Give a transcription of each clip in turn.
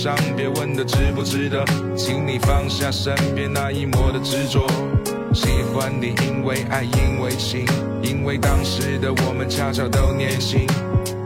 伤，别问的值不值得，请你放下身边那一抹的执着。喜欢你，因为爱，因为情，因为当时的我们恰巧都年轻。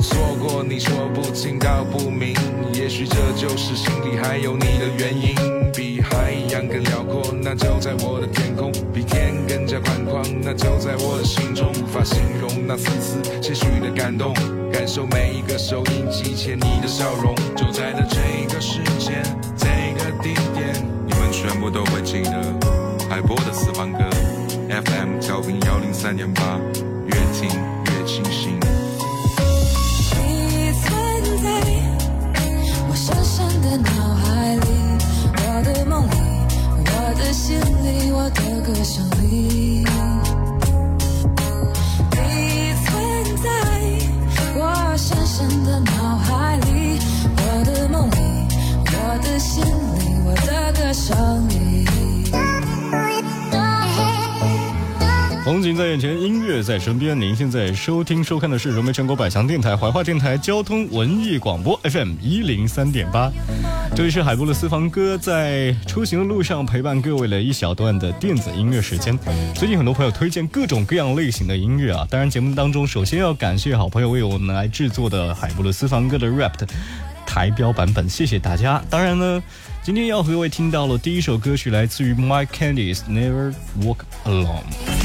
错过你说不清道不明，也许这就是心里还有你的原因。比海洋更辽阔，那就在我的天空；比天更加宽广，那就在我的心中。无法形容那丝丝些许的感动，感受每一个收音机前你的笑容。就在了这个时间，这个地点，你们全部都会记得。海波的私房歌，FM 调频幺零三点八，越听在身边。您现在收听、收看的是融媒全国百强电台怀化电台交通文艺广播 FM 一零三点八。这里是海波的私房歌，在出行的路上陪伴各位的一小段的电子音乐时间。最近很多朋友推荐各种各样类型的音乐啊，当然节目当中首先要感谢好朋友为我们来制作的海波的私房歌的 rap 的台标版本，谢谢大家。当然呢，今天要和各位听到了第一首歌曲，来自于 My Candice Never Walk Alone。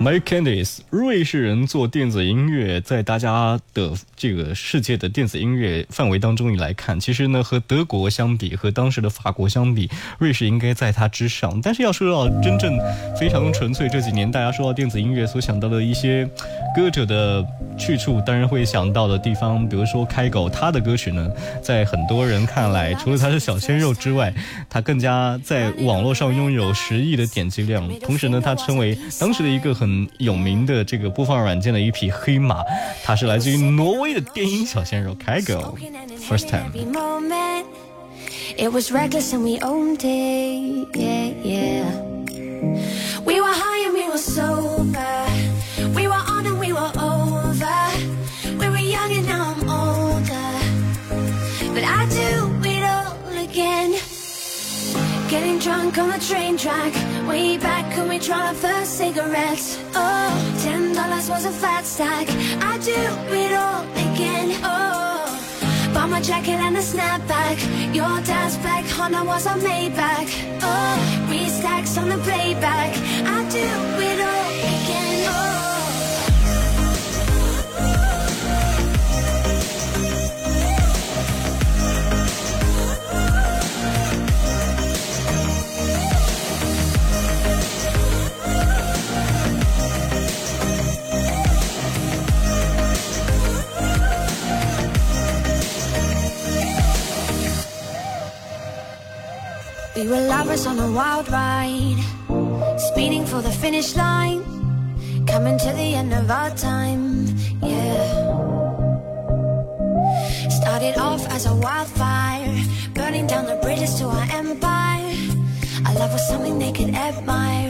Mike Candice，瑞士人做电子音乐，在大家的这个世界的电子音乐范围当中，你来看，其实呢，和德国相比，和当时的法国相比，瑞士应该在它之上。但是要说到真正非常纯粹，这几年大家说到电子音乐所想到的一些歌者的去处，当然会想到的地方，比如说开狗，他的歌曲呢，在很多人看来，除了他是小鲜肉之外，他更加在网络上拥有十亿的点击量。同时呢，他成为当时的一个很有名的这个播放软件的一匹黑马。他是来自于挪威的电音小鲜肉开狗，First Time。It was reckless and we owned it, yeah, yeah. We were high and we were sober. We were on and we were over. We were young and now I'm older. But I do it all again. Getting drunk on the train track. Way back when we tried our first cigarettes. Oh, ten dollars was a fat stack. I do it all again. Oh. Bought my jacket and a snapback. Your dad's black Honda was a Maybach. Oh, three stacks on the playback. I do it all On a wild ride, speeding for the finish line, coming to the end of our time, yeah. Started off as a wildfire, burning down the bridges to our empire. Our love was something they could admire,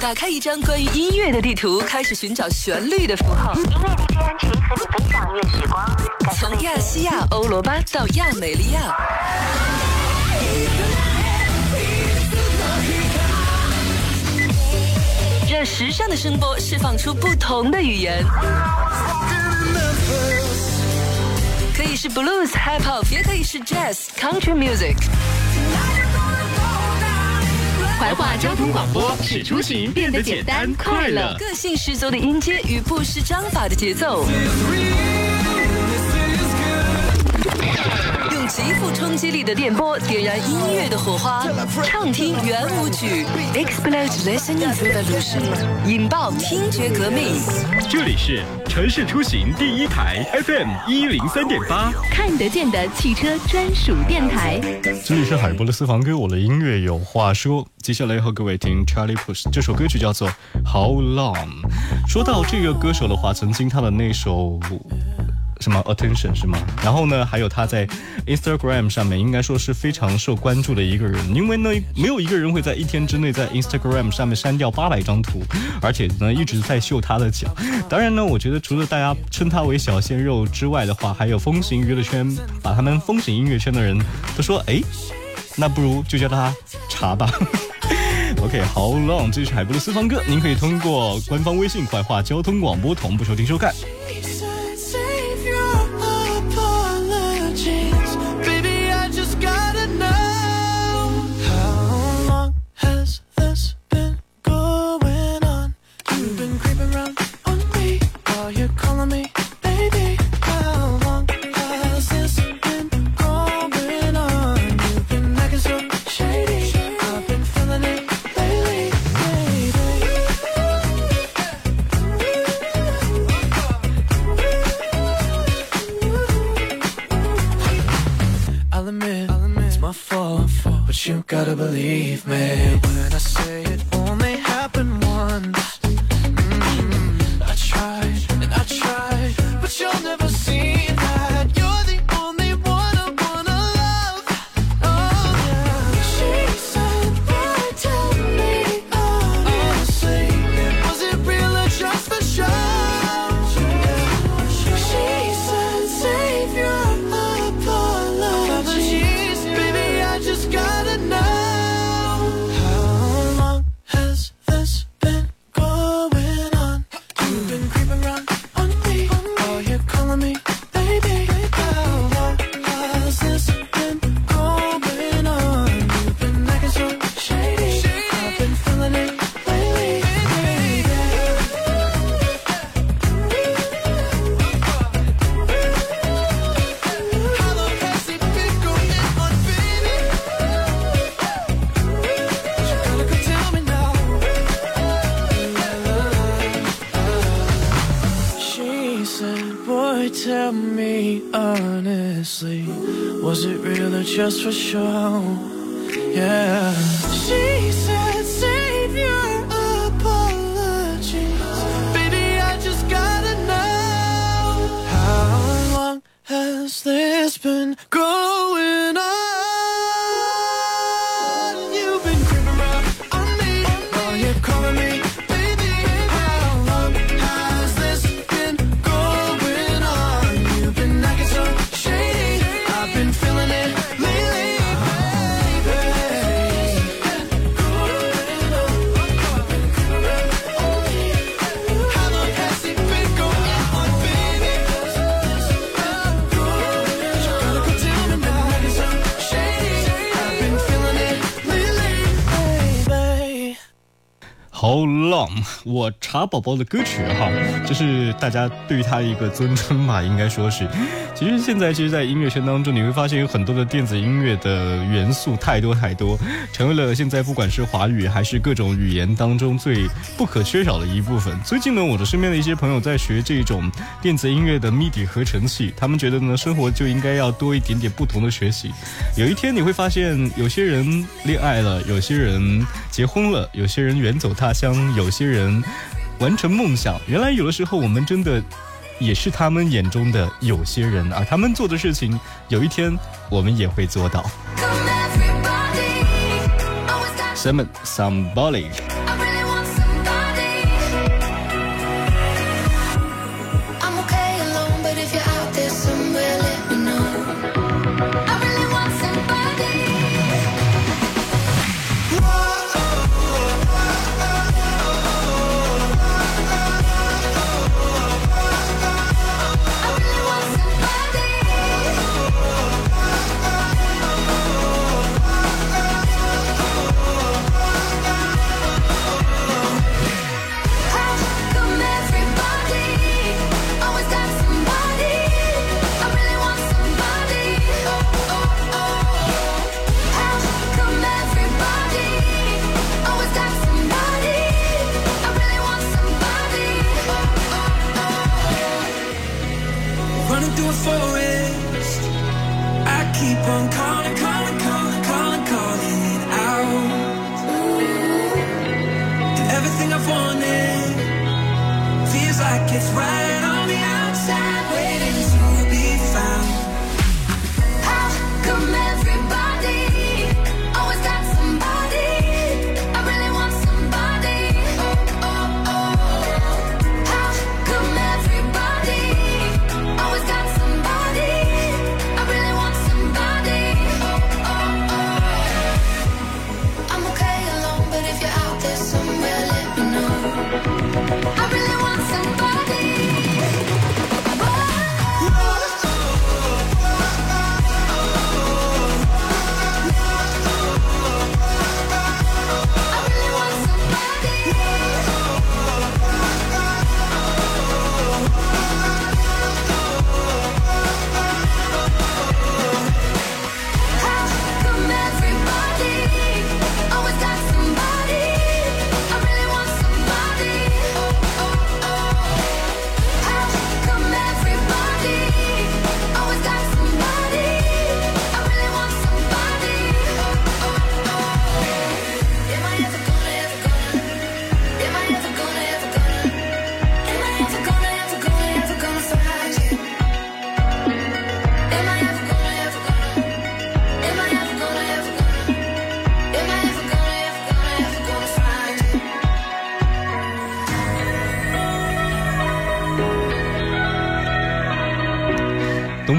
打开一张关于音乐的地图，开始寻找旋律的符号。因为 VPN 可以和你分享乐时光，从亚细亚欧罗巴到亚美利亚，让时尚的声波释放出不同的语言。可以是 blues、hip hop，也可以是 jazz、country music。怀化交通广播使出行变得简单快乐。个性十足的音阶与不失章法的节奏，极富冲击力的电波点燃音乐的火花，畅听圆舞曲，explode listening revolution，引爆听觉革命。这里是城市出行第一台 FM 一零三点八，看得见的汽车专属电台。这里是海波的私房歌，我的音乐有话说。接下来和各位听 Charlie Puth，这首歌曲叫做 How Long。说到这个歌手的话，曾经他的那首。什么 attention 是吗？然后呢，还有他在 Instagram 上面应该说是非常受关注的一个人，因为呢，没有一个人会在一天之内在 Instagram 上面删掉八百张图，而且呢一直在秀他的脚。当然呢，我觉得除了大家称他为小鲜肉之外的话，还有风行娱乐圈把他们风行音乐圈的人都说，哎，那不如就叫他茶吧。OK，How long？这是海波的私房歌，您可以通过官方微信“怀化交通广播”同步收听收看。Believe me when I say it 就 How long？我查宝宝的歌曲哈，这是大家对于他一个尊称吧，应该说是。其实现在，其实，在音乐圈当中，你会发现有很多的电子音乐的元素太多太多，成为了现在不管是华语还是各种语言当中最不可缺少的一部分。最近呢，我的身边的一些朋友在学这种电子音乐的 MIDI 合成器，他们觉得呢，生活就应该要多一点点不同的学习。有一天你会发现，有些人恋爱了，有些人结婚了，有些人远走他乡，有些人完成梦想。原来有的时候我们真的也是他们眼中的有些人，而他们做的事情，有一天我们也会做到。Simon Somebody。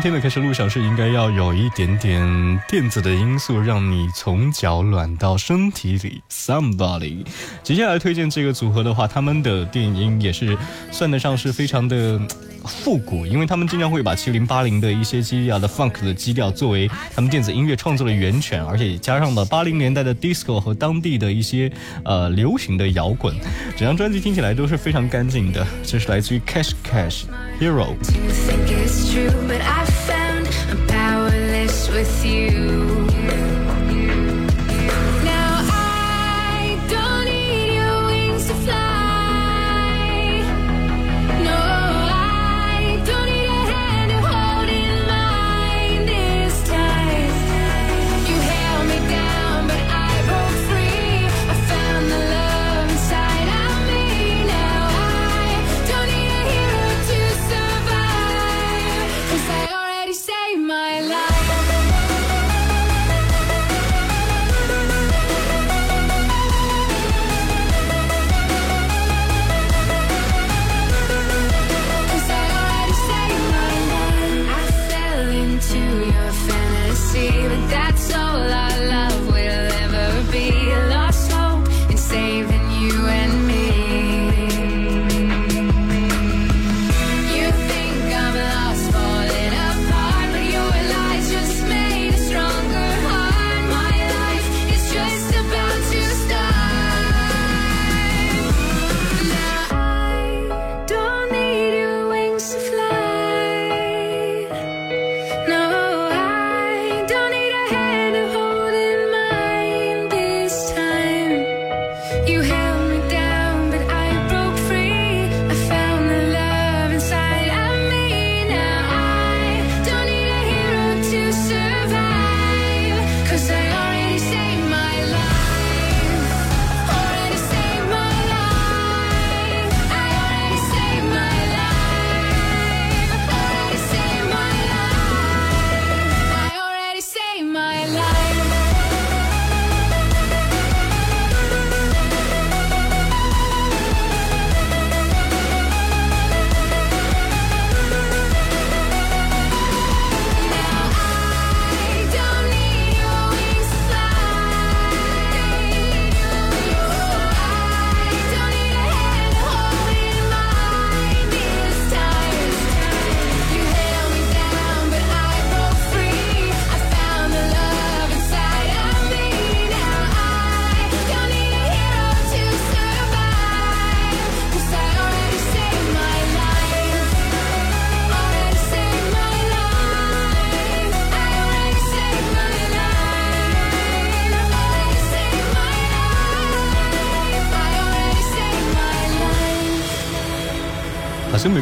天的开始路上是应该要有一点点电子的因素，让你从脚暖到身体里。Somebody，接下来推荐这个组合的话，他们的电音也是算得上是非常的 复古，因为他们经常会把七零八零的一些基调的 funk 的基调作为他们电子音乐创作的源泉，而且加上了八零年代的 disco 和当地的一些呃流行的摇滚，整张专辑听起来都是非常干净的。这是来自于 Cash Cash Hero。With you.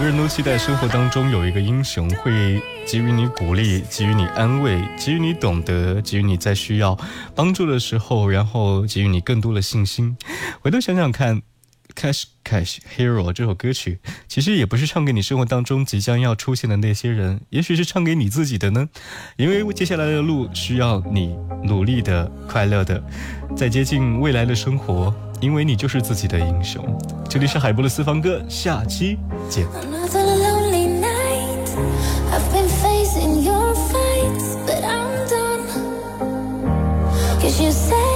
个人都期待生活当中有一个英雄会给予你鼓励，给予你安慰，给予你懂得，给予你在需要帮助的时候，然后给予你更多的信心。回头想想看，《Cash Cash Hero》这首歌曲，其实也不是唱给你生活当中即将要出现的那些人，也许是唱给你自己的呢。因为接下来的路需要你努力的、快乐的，在接近未来的生活，因为你就是自己的英雄。这里是海波的私房歌，下期见。You say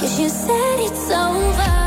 Cause you said it's over.